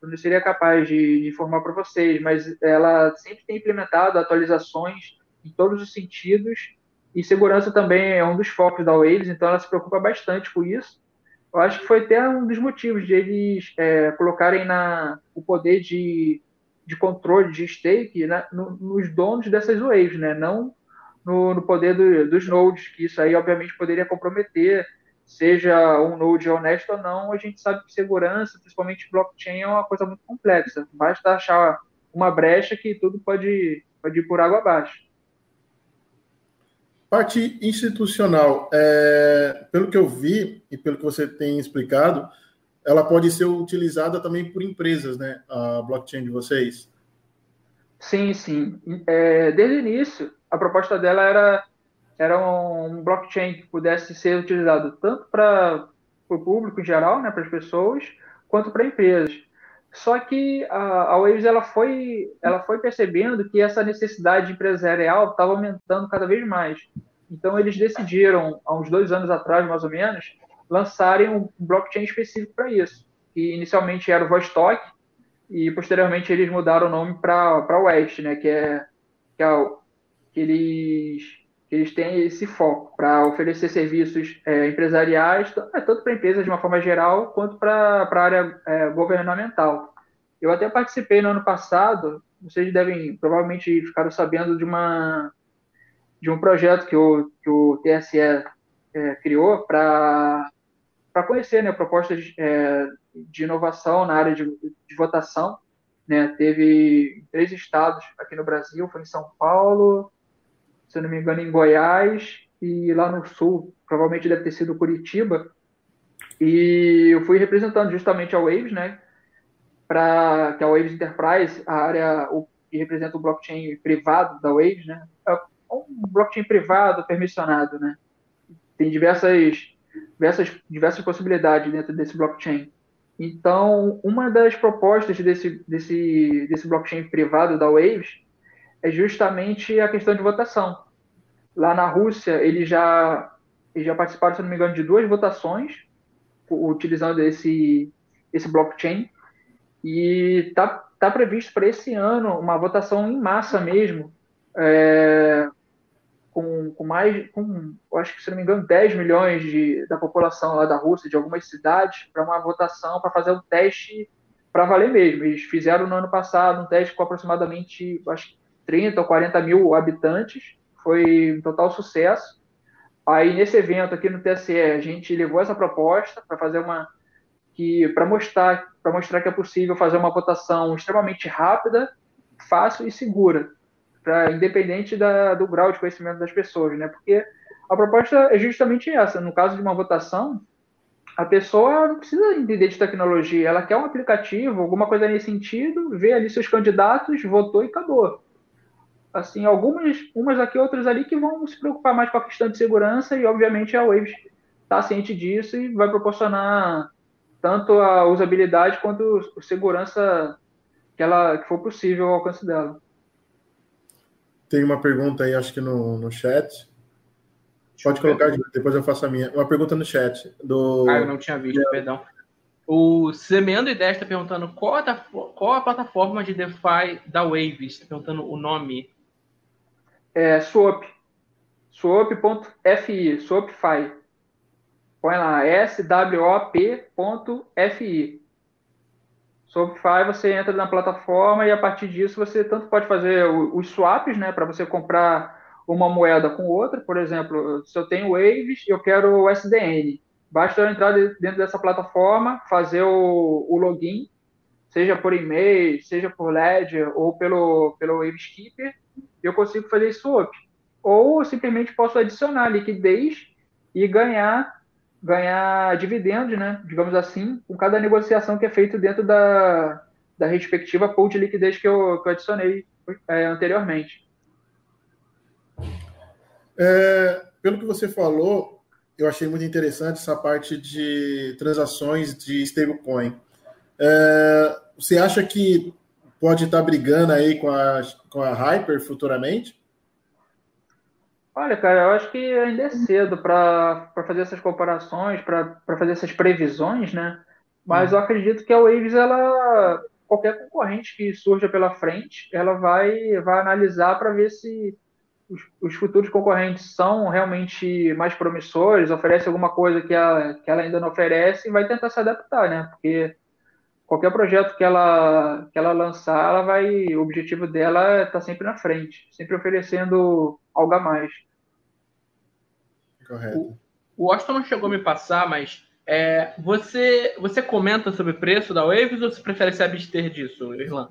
eu não seria capaz de, informar para vocês, mas ela sempre tem implementado atualizações em todos os sentidos, e segurança também é um dos focos da Waves, então ela se preocupa bastante com isso. Eu acho que foi até um dos motivos de eles é, colocarem na, o poder de de controle de stake né, no, nos donos dessas waves, né, não no, no poder do, dos nodes, que isso aí obviamente poderia comprometer, seja um node honesto ou não, a gente sabe que segurança, principalmente blockchain, é uma coisa muito complexa. Basta achar uma brecha que tudo pode, pode ir por água abaixo. Parte institucional, é, pelo que eu vi e pelo que você tem explicado, ela pode ser utilizada também por empresas, né? A blockchain de vocês. Sim, sim. É, desde o início, a proposta dela era, era um blockchain que pudesse ser utilizado tanto para o público em geral, né, para as pessoas, quanto para empresas. Só que a, a Waves ela foi, ela foi percebendo que essa necessidade empresarial estava aumentando cada vez mais. Então, eles decidiram, há uns dois anos atrás, mais ou menos, lançarem um blockchain específico para isso. Que inicialmente era o Vostok, e posteriormente eles mudaram o nome para West, né? Que é, que, é que, eles, que eles têm esse foco para oferecer serviços é, empresariais, é, tanto para empresas de uma forma geral, quanto para a área é, governamental. Eu até participei no ano passado, vocês devem, provavelmente ficaram sabendo de uma de um projeto que o, que o TSE é, criou para para conhecer né, propostas é, de inovação na área de, de votação. Né? Teve três estados aqui no Brasil, foi em São Paulo, se não me engano, em Goiás e lá no sul, provavelmente deve ter sido Curitiba. E eu fui representando justamente a Waves, né? Para que a Waves Enterprise, a área o, que representa o blockchain privado da Waves, né? É um blockchain privado permissionado, né? Tem diversas, diversas, diversas possibilidades dentro desse blockchain. Então, uma das propostas desse, desse, desse blockchain privado da Waves é justamente a questão de votação. Lá na Rússia, eles já, eles já participaram, se não me engano, de duas votações utilizando esse, esse blockchain. E está tá previsto para esse ano uma votação em massa mesmo, é, com, mais, com, eu acho que se não me engano, 10 milhões de, da população lá da Rússia, de algumas cidades, para uma votação, para fazer um teste para valer mesmo. Eles fizeram no ano passado um teste com aproximadamente, acho 30 ou 40 mil habitantes, foi um total sucesso. Aí nesse evento aqui no TSE, a gente levou essa proposta para fazer uma que para mostrar para mostrar que é possível fazer uma votação extremamente rápida, fácil e segura, independente da, do grau de conhecimento das pessoas, né? Porque a proposta é justamente essa. No caso de uma votação, a pessoa não precisa entender de tecnologia, ela quer um aplicativo, alguma coisa nesse sentido, vê ali seus candidatos, votou e acabou assim, algumas, umas aqui, outras ali, que vão se preocupar mais com a questão de segurança e, obviamente, a Waves está ciente disso e vai proporcionar tanto a usabilidade quanto a segurança que, ela, que for possível ao alcance dela. Tem uma pergunta aí, acho que no, no chat. Pode colocar, depois eu faço a minha. Uma pergunta no chat. Do... Ah, eu não tinha visto, perdão. O Semeando Ideias está perguntando qual a, qual a plataforma de DeFi da Waves? Está perguntando o nome é, Swap. Swap.fi, Swapify. Põe lá, swap.fi. Swapify, você entra na plataforma e a partir disso você tanto pode fazer os swaps, né, para você comprar uma moeda com outra. Por exemplo, se eu tenho Waves eu quero o SDN, basta eu entrar dentro dessa plataforma, fazer o, o login, seja por e-mail, seja por Ledger ou pelo, pelo Waveskeeper, eu consigo fazer swap. Ou simplesmente posso adicionar liquidez e ganhar ganhar dividendos, né? Digamos assim, com cada negociação que é feita dentro da, da respectiva pool de liquidez que eu, que eu adicionei é, anteriormente. É, pelo que você falou, eu achei muito interessante essa parte de transações de stablecoin. É, você acha que pode estar brigando aí com a, com a Hyper futuramente? Olha, cara, eu acho que ainda é cedo para fazer essas comparações, para fazer essas previsões, né? Mas eu acredito que a Waves, ela, qualquer concorrente que surja pela frente, ela vai, vai analisar para ver se os, os, futuros concorrentes são realmente mais promissores, oferecem alguma coisa que ela, que ela ainda não oferece e vai tentar se adaptar, né? Porque qualquer projeto que ela, que ela lançar, ela vai, o objetivo dela é estar tá sempre na frente, sempre oferecendo algo a mais. Correto. O, Austin não chegou a me passar, mas é, você, você comenta sobre o preço da Waves ou você prefere se abster disso, Irlan?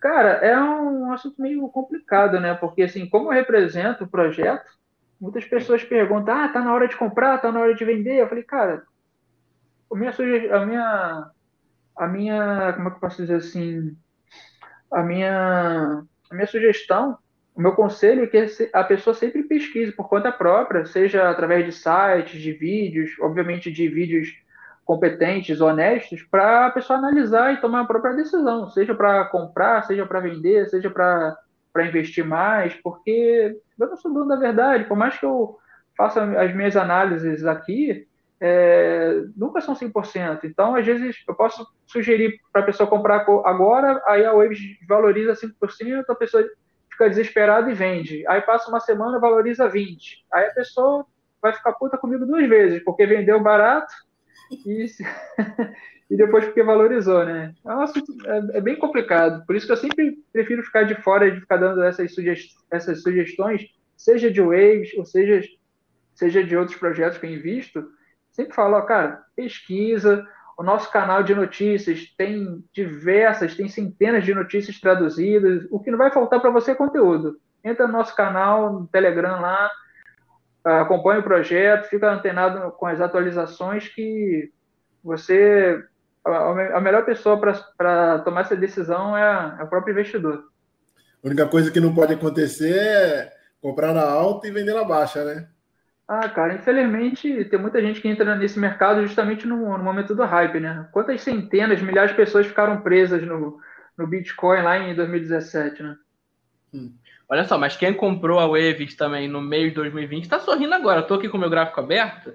Cara, é um assunto meio complicado, né? Porque, assim, como eu represento o projeto, muitas pessoas perguntam: ah, tá na hora de comprar, tá na hora de vender. Eu falei, cara, a minha, a minha a minha, como é que eu posso dizer assim, a minha, a minha sugestão, o meu conselho é que a pessoa sempre pesquise por conta própria, seja através de sites, de vídeos, obviamente de vídeos competentes, honestos, para a pessoa analisar e tomar a própria decisão, seja para comprar, seja para vender, seja para investir mais, porque eu não sou dono da verdade, por mais que eu faça as minhas análises aqui, é, nunca são 100%. Então, às vezes, eu posso sugerir para a pessoa comprar agora, aí a Waves valoriza 5%, a pessoa fica desesperada e vende. Aí passa uma semana, valoriza 20%. Aí a pessoa vai ficar puta comigo duas vezes, porque vendeu barato e, e depois porque valorizou, né? É, um assunto, é, é, bem complicado. Por isso que eu sempre prefiro ficar de fora de ficar dando essas, sugest essas sugestões, seja de Waves, ou seja, seja de outros projetos que eu invisto, sempre falo, ó, cara, pesquisa. O nosso canal de notícias tem diversas, tem centenas de notícias traduzidas. O que não vai faltar para você é conteúdo. Entra no nosso canal, no Telegram lá, acompanhe o projeto, fica antenado com as atualizações que você a, melhor pessoa para tomar essa decisão é, é o próprio investidor. A única coisa que não pode acontecer é comprar na alta e vender na baixa, né? Ah, cara, infelizmente tem muita gente que entra nesse mercado justamente no, no momento do hype, né? Quantas centenas, milhares de pessoas ficaram presas no, no Bitcoin lá em 2017, né? Hum. Olha só, mas quem comprou a Waves também no meio de 2020 está sorrindo agora. Eu tô aqui com o meu gráfico aberto.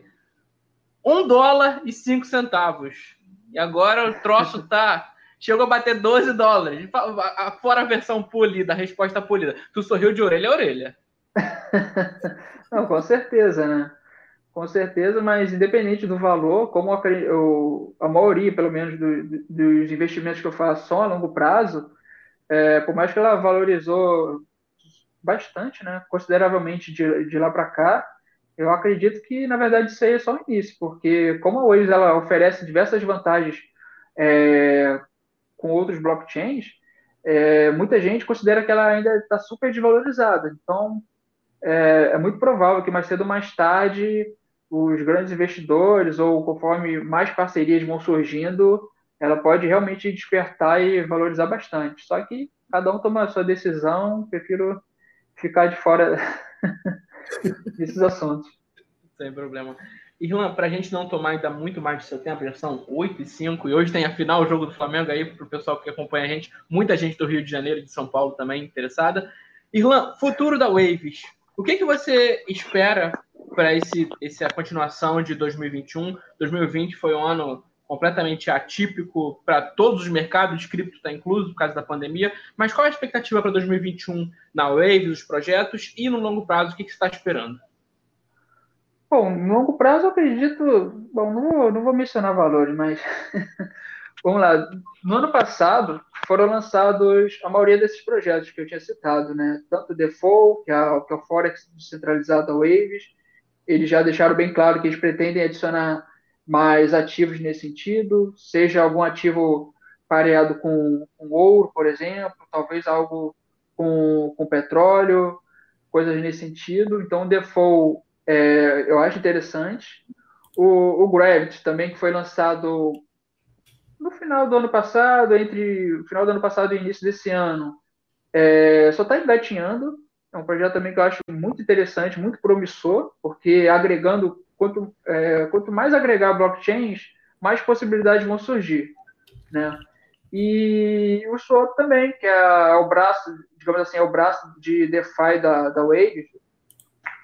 Um dólar e cinco centavos. E agora o troço tá. Chegou a bater 12 dólares. Fora a versão polida, a resposta polida. Tu sorriu de orelha a orelha. Não, com certeza, né? Com certeza, mas independente do valor, como eu, a maioria, pelo menos, do, dos investimentos que eu faço são a longo prazo, é, por mais que ela valorizou bastante, né, consideravelmente de, de lá para cá, eu acredito que, na verdade, isso aí é só o início, porque como a ela oferece diversas vantagens é, com outros blockchains, é, muita gente considera que ela ainda está super desvalorizada. Então, é, é, muito provável que mais cedo ou mais tarde os grandes investidores, ou conforme mais parcerias vão surgindo, ela pode realmente despertar e valorizar bastante. Só que cada um toma a sua decisão, prefiro ficar de fora desses assuntos. Sem problema. Irlan, para a gente não tomar ainda muito mais do seu tempo, já são 8 e 5, e hoje tem a final o jogo do Flamengo aí, para o pessoal que acompanha a gente, muita gente do Rio de Janeiro e de São Paulo também interessada. Irlan, futuro da Waves. O que, que você espera para esse, essa continuação de 2021? 2020 foi um ano completamente atípico para todos os mercados, cripto está incluso por causa da pandemia, mas qual a expectativa para 2021 na Wave, os projetos e no longo prazo, o que, que você está esperando? Bom, no longo prazo eu acredito, bom, não não vou mencionar valores, mas vamos lá. No ano passado foram lançados a maioria desses projetos que eu tinha citado, né? Tanto o Default, que é, que é o Forex descentralizado da Waves, eles já deixaram bem claro que eles pretendem adicionar mais ativos nesse sentido, seja algum ativo pareado com, com ouro, por exemplo, talvez algo com, com petróleo, coisas nesse sentido. Então, o default é, eu acho interessante. O, o Gravity também, que foi lançado no final do ano passado, entre o final do ano passado e início desse ano, é, só está engatinhando. É um projeto também que eu acho muito interessante, muito promissor, porque agregando quanto, é, quanto mais agregar blockchains, mais possibilidades vão surgir, né? E o Swap também, que é o braço, digamos assim, é o braço de DeFi da, da Wave,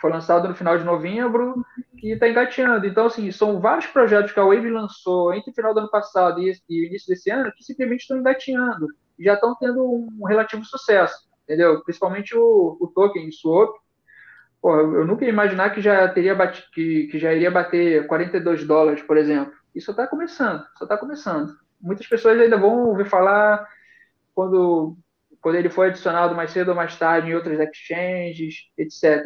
foi lançado no final de novembro e está engateando. Então, assim, são vários projetos que a Wave lançou entre o final do ano passado e, e o início desse ano que simplesmente estão engateando já estão tendo um relativo sucesso, entendeu? Principalmente o, o token Swap, Pô, eu nunca ia imaginar que já teria que, que já iria bater 42 dólares, por exemplo. Isso está começando, só está começando. Muitas pessoas ainda vão ouvir falar quando, quando ele foi adicionado mais cedo ou mais tarde em outras exchanges, etc.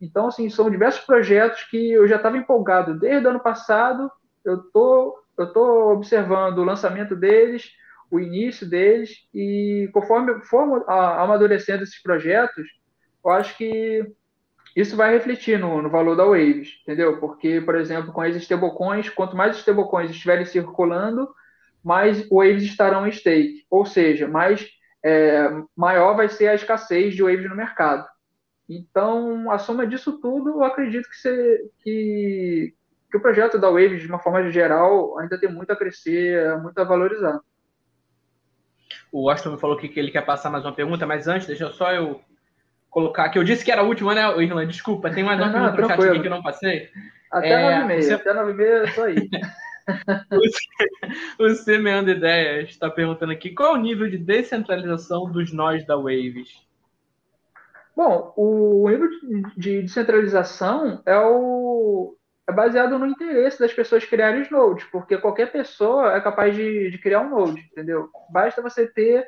Então, assim, são diversos projetos que eu já estava empolgado desde o ano passado. Eu tô, tô observando o lançamento deles, o início deles e conforme for amadurecendo esses projetos, eu acho que isso vai refletir no, no, valor da Waves, entendeu? Porque, por exemplo, com as stablecoins, quanto mais stablecoins estiverem circulando, mais Waves estarão em stake. Ou seja, mais é, maior vai ser a escassez de Waves no mercado. Então, a soma disso tudo, eu acredito que, você, que, que o projeto da Waves, de uma forma geral, ainda tem muito a crescer, muito a valorizar. O Washington me falou que ele quer passar mais uma pergunta, mas antes, deixa só eu colocar, que eu disse que era a última, né, Irlanda? Desculpa, tem mais uma pergunta no chat aqui que eu não passei. Até é, 9 você... até 9 h eu tô aí. o Semeando Ideias está perguntando aqui qual é o nível de descentralização dos nós da Waves? Bom, o nível de descentralização é, o, é baseado no interesse das pessoas criarem os nodes, porque qualquer pessoa é capaz de, de criar um node, entendeu? Basta você ter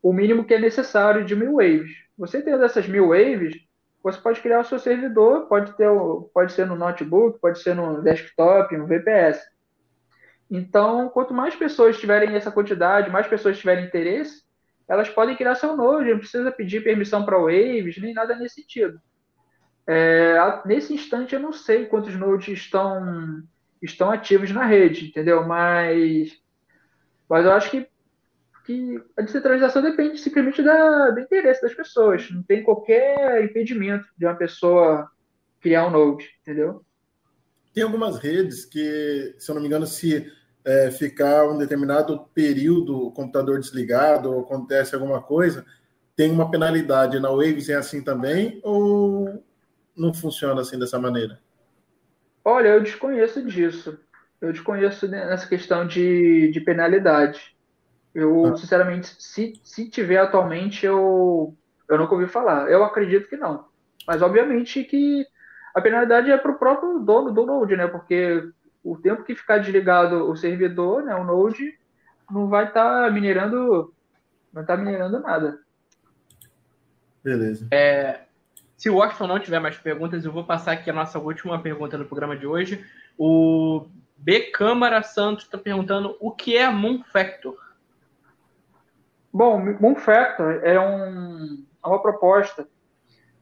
o mínimo que é necessário de mil waves. Você tendo essas mil waves, você pode criar o seu servidor, pode, ter, pode ser no notebook, pode ser no desktop, no VPS. Então, quanto mais pessoas tiverem essa quantidade, mais pessoas tiverem interesse, elas podem criar seu node, não precisa pedir permissão para waves, nem nada nesse sentido. É, nesse instante eu não sei quantos nodes estão, estão ativos na rede, entendeu? Mas, mas eu acho que, que a descentralização depende simplesmente da, do interesse das pessoas. Não tem qualquer impedimento de uma pessoa criar um node, entendeu? Tem algumas redes que, se eu não me engano, se é, ficar um determinado período o computador desligado ou acontece alguma coisa, tem uma penalidade. Na Waves é assim também ou não funciona assim dessa maneira? Olha, eu desconheço disso. Eu desconheço nessa questão de, de penalidade. Eu, ah. sinceramente, se, se tiver atualmente, eu, eu nunca ouvi falar. Eu acredito que não. Mas, obviamente, que a penalidade é para o próprio dono do Node, né? Porque o tempo que ficar desligado o servidor, né, o Node, não vai estar tá minerando, não está minerando nada. Beleza. É, se o Washington não tiver mais perguntas, eu vou passar aqui a nossa última pergunta do programa de hoje. O B. Câmara Santos está perguntando o que é Moon Factor. Bom, Moon Factor é, um, é uma proposta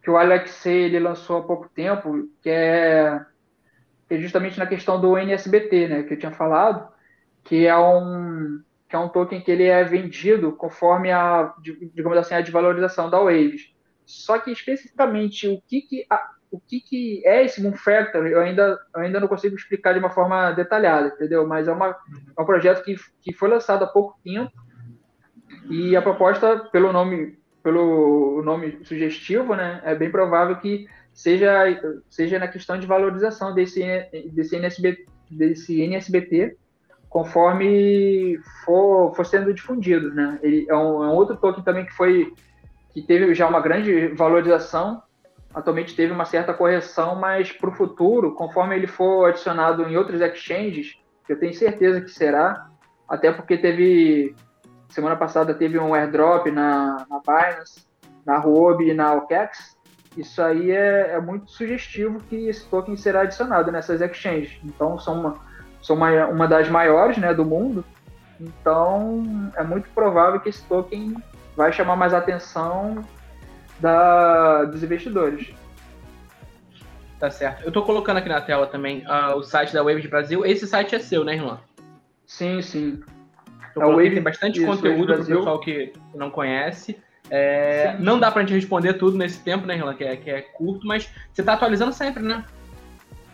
que o Alexei ele lançou há pouco tempo, que é, é justamente na questão do NSBT, né, que eu tinha falado, que é um que é um token que ele é vendido conforme a, digamos assim, a desvalorização da Waves. Só que especificamente o que que, a, o que, que é esse Moon eu ainda, eu ainda não consigo explicar de uma forma detalhada, entendeu? Mas é, uma, é um projeto que, que foi lançado há pouco tempo e a proposta, pelo nome pelo nome sugestivo, né, é bem provável que seja, seja na questão de valorização desse, desse, NSB, desse NSBT conforme for, for sendo difundido. Né? Ele é um, é um outro token também que foi que teve já uma grande valorização, atualmente teve uma certa correção, mas para o futuro, conforme ele for adicionado em outros exchanges, eu tenho certeza que será, até porque teve semana passada teve um airdrop na, na Binance, na Huobi e na OKEx. Isso aí é, é, muito sugestivo que esse token será adicionado nessas exchanges. Então, são uma, são uma, uma das maiores né, do mundo. Então, é muito provável que esse token vai chamar mais atenção da, dos investidores. Tá certo. Eu estou colocando aqui na tela também uh, o site da Wave de Brasil. Esse site é seu, né, irmão? Sim, sim. A Wave tem bastante isso, conteúdo para o pessoal que não conhece. É, não dá para a gente responder tudo nesse tempo, né, Renan? Que é, que é curto, mas você está atualizando sempre, né?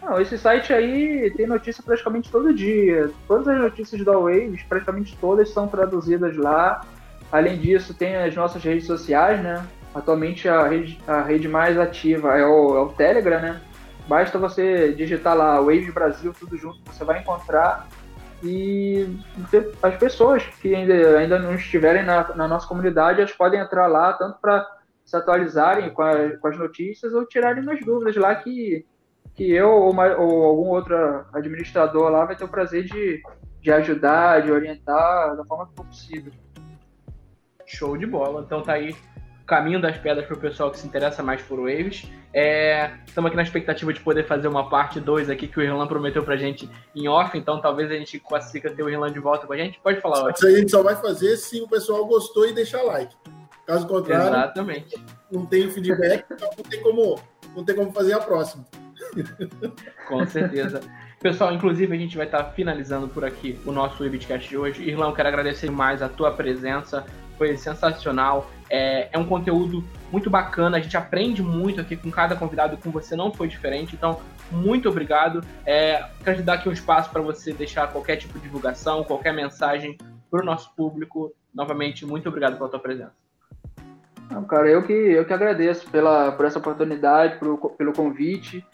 Não, esse site aí tem notícia praticamente todo dia. Todas as notícias da Waves, praticamente todas, são traduzidas lá. Além disso, tem as nossas redes sociais, né? Atualmente a rede, a rede mais ativa é o, é o Telegram, né? Basta você digitar lá Wave Brasil, tudo junto, você vai encontrar e as pessoas que ainda, ainda não estiverem na, na nossa comunidade, elas podem entrar lá tanto para se atualizarem com, a, com, as notícias ou tirarem umas dúvidas lá que, que eu ou, uma, ou, algum outro administrador lá vai ter o prazer de, de ajudar, de orientar da forma que for possível. Show de bola. Então tá aí caminho das pedras para o pessoal que se interessa mais por Waves. É, estamos aqui na expectativa de poder fazer uma parte 2 aqui que o Irlan prometeu para gente em off, então talvez a gente consiga ter o Irlan de volta com a gente. Pode falar, ó. Isso aí a gente só vai fazer se o pessoal gostou e deixar like. Caso contrário, Exatamente. não tem feedback, então não tem como, não tem como fazer a próxima. Com certeza. Pessoal, inclusive a gente vai estar finalizando por aqui o nosso Webcast de hoje. Irlão, quero agradecer mais a tua presença, foi sensacional. É, é, um conteúdo muito bacana, a gente aprende muito aqui com cada convidado, com você não foi diferente. Então, muito obrigado. É, quero te dar aqui um espaço para você deixar qualquer tipo de divulgação, qualquer mensagem para o nosso público. Novamente, muito obrigado pela tua presença. Não, cara, eu que, eu que agradeço pela, por essa oportunidade, pelo, pelo convite.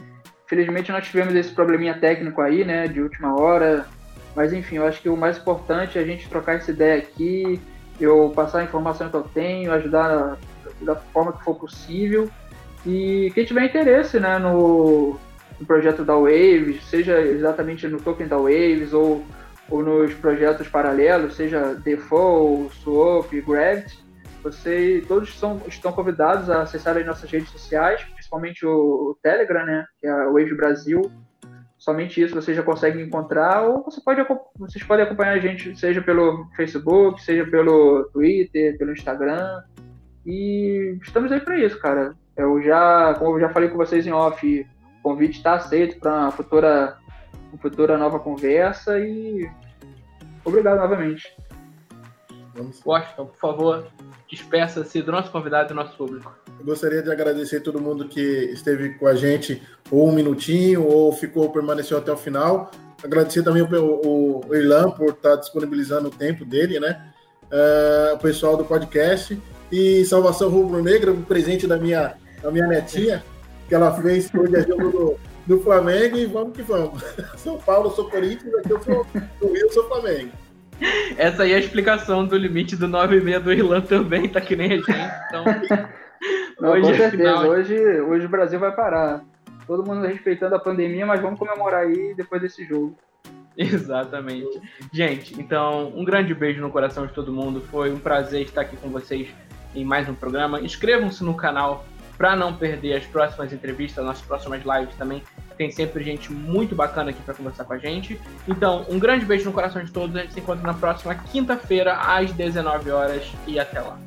Felizmente nós tivemos esse probleminha técnico aí, né, de última hora. Mas enfim, eu acho que o mais importante é a gente trocar essa ideia aqui, eu passar a informação que eu tenho, ajudar da forma que for possível. E quem tiver interesse né, no, no projeto da Waves, seja exatamente no token da Waves ou, ou nos projetos paralelos, seja Default, Swap, Gravity, você, todos são, estão convidados a acessar as nossas redes sociais, principalmente o, o Telegram, né, que é a Wave Brasil, Somente isso você já consegue encontrar, ou você pode, vocês podem acompanhar a gente, seja pelo Facebook, seja pelo Twitter, pelo Instagram. E estamos aí para isso, cara. Eu já, como eu já falei com vocês em off, o convite está aceito para uma futura, uma futura nova conversa e obrigado novamente. Washington, por favor, despeça-se do nosso convidado e do nosso público. Eu gostaria de agradecer a todo mundo que esteve com a gente ou um minutinho ou ficou permaneceu até o final. Agradecer também o, o, o Irlan por estar disponibilizando o tempo dele, né? Uh, o pessoal do podcast e Salvação Rubro Negra, um presente da minha, da minha netinha, que ela fez hoje é jogo do, do Flamengo e vamos que vamos. São Paulo, sou Corinthians, aqui eu sou do Rio, sou Flamengo. Essa aí é a explicação do limite do 9,6 do Irlan também, tá que nem a gente. Então, Não, hoje com certeza, final... hoje, hoje o Brasil vai parar. Todo mundo respeitando a pandemia, mas vamos comemorar aí depois desse jogo. Exatamente. Gente, então, um grande beijo no coração de todo mundo. Foi um prazer estar aqui com vocês em mais um programa. Inscrevam-se no canal para não perder as próximas entrevistas, nossas próximas lives também. Tem sempre gente muito bacana aqui para conversar com a gente. Então, um grande beijo no coração de todos. A gente se encontra na próxima quinta-feira, às 19 horas. E até lá.